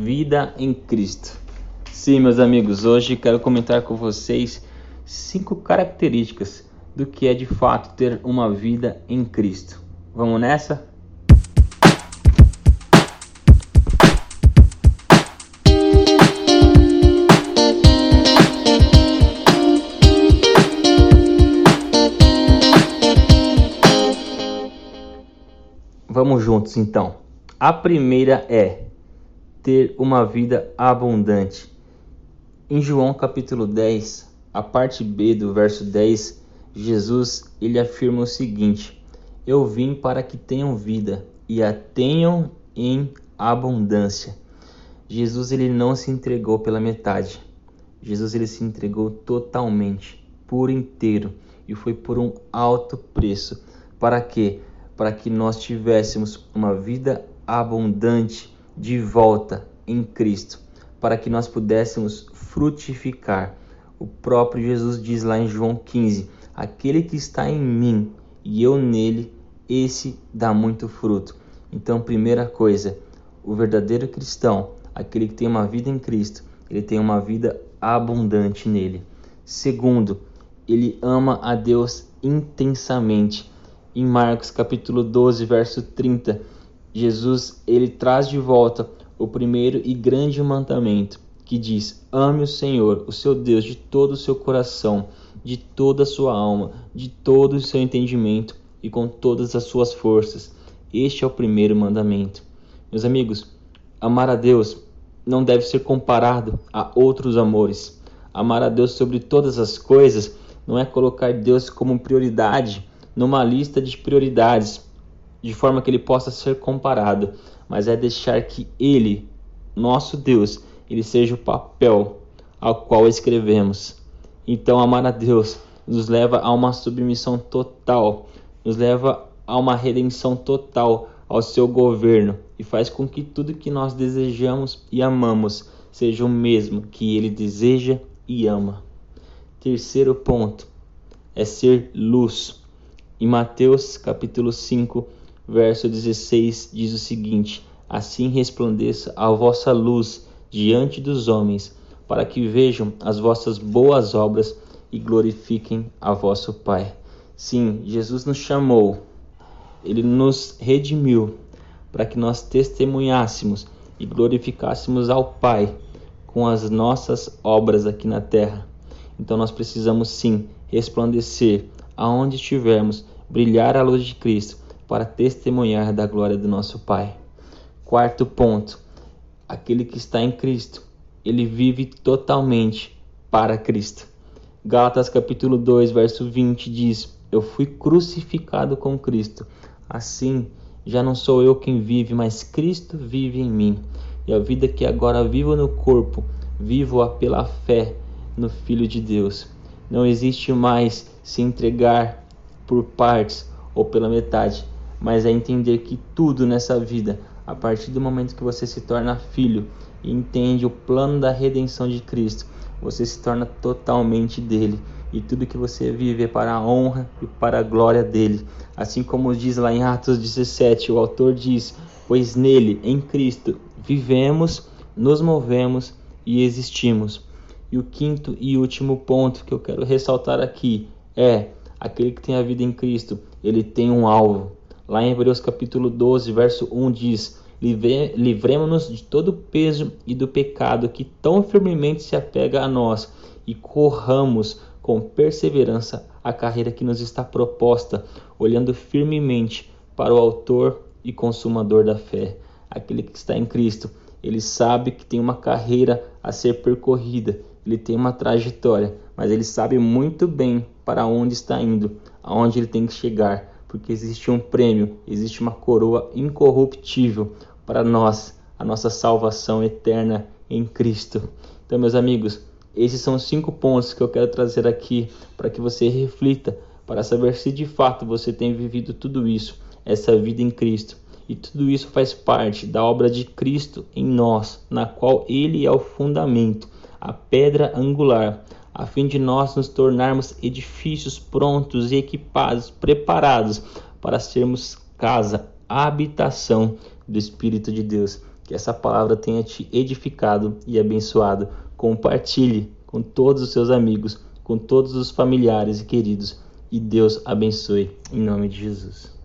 Vida em Cristo. Sim, meus amigos, hoje quero comentar com vocês cinco características do que é de fato ter uma vida em Cristo. Vamos nessa? Vamos juntos então. A primeira é ter uma vida abundante. Em João capítulo 10, a parte B do verso 10, Jesus ele afirma o seguinte: Eu vim para que tenham vida e a tenham em abundância. Jesus ele não se entregou pela metade. Jesus ele se entregou totalmente, por inteiro, e foi por um alto preço. Para quê? Para que nós tivéssemos uma vida abundante de volta em Cristo, para que nós pudéssemos frutificar. O próprio Jesus diz lá em João 15: Aquele que está em mim e eu nele, esse dá muito fruto. Então, primeira coisa, o verdadeiro cristão, aquele que tem uma vida em Cristo, ele tem uma vida abundante nele. Segundo, ele ama a Deus intensamente. Em Marcos capítulo 12, verso 30, Jesus ele traz de volta o primeiro e grande mandamento, que diz: Ame o Senhor, o seu Deus, de todo o seu coração, de toda a sua alma, de todo o seu entendimento e com todas as suas forças. Este é o primeiro mandamento. Meus amigos, amar a Deus não deve ser comparado a outros amores. Amar a Deus sobre todas as coisas não é colocar Deus como prioridade numa lista de prioridades, de forma que ele possa ser comparado, mas é deixar que ele, nosso Deus, ele seja o papel ao qual escrevemos. Então, amar a Deus nos leva a uma submissão total, nos leva a uma redenção total ao seu governo e faz com que tudo que nós desejamos e amamos seja o mesmo que ele deseja e ama. Terceiro ponto é ser luz. Em Mateus capítulo 5, verso 16 diz o seguinte: Assim resplandeça a vossa luz diante dos homens, para que vejam as vossas boas obras e glorifiquem a vosso Pai. Sim, Jesus nos chamou, ele nos redimiu para que nós testemunhássemos e glorificássemos ao Pai com as nossas obras aqui na terra. Então nós precisamos sim resplandecer aonde estivermos, brilhar a luz de Cristo para testemunhar da glória do nosso Pai. Quarto ponto: aquele que está em Cristo, ele vive totalmente para Cristo. Gálatas capítulo 2, verso 20 diz: Eu fui crucificado com Cristo. Assim, já não sou eu quem vive, mas Cristo vive em mim. E a vida que agora vivo no corpo, vivo-a pela fé no Filho de Deus. Não existe mais se entregar por partes ou pela metade, mas é entender que tudo nessa vida, a partir do momento que você se torna filho e entende o plano da redenção de Cristo, você se torna totalmente dele e tudo que você vive é para a honra e para a glória dele. Assim como diz lá em Atos 17, o autor diz: Pois nele, em Cristo, vivemos, nos movemos e existimos. E o quinto e último ponto que eu quero ressaltar aqui é: aquele que tem a vida em Cristo, ele tem um alvo. Lá em Hebreus capítulo 12, verso 1 diz: Livremos-nos de todo o peso e do pecado que tão firmemente se apega a nós e corramos com perseverança a carreira que nos está proposta, olhando firmemente para o Autor e Consumador da fé, aquele que está em Cristo. Ele sabe que tem uma carreira a ser percorrida, ele tem uma trajetória, mas ele sabe muito bem para onde está indo, aonde ele tem que chegar porque existe um prêmio, existe uma coroa incorruptível para nós, a nossa salvação eterna em Cristo. Então, meus amigos, esses são cinco pontos que eu quero trazer aqui para que você reflita, para saber se de fato você tem vivido tudo isso, essa vida em Cristo. E tudo isso faz parte da obra de Cristo em nós, na qual Ele é o fundamento, a pedra angular, a fim de nós nos tornarmos edifícios prontos e equipados, preparados para sermos casa, habitação do Espírito de Deus. Que essa palavra tenha te edificado e abençoado. Compartilhe com todos os seus amigos, com todos os familiares e queridos. E Deus abençoe em nome de Jesus.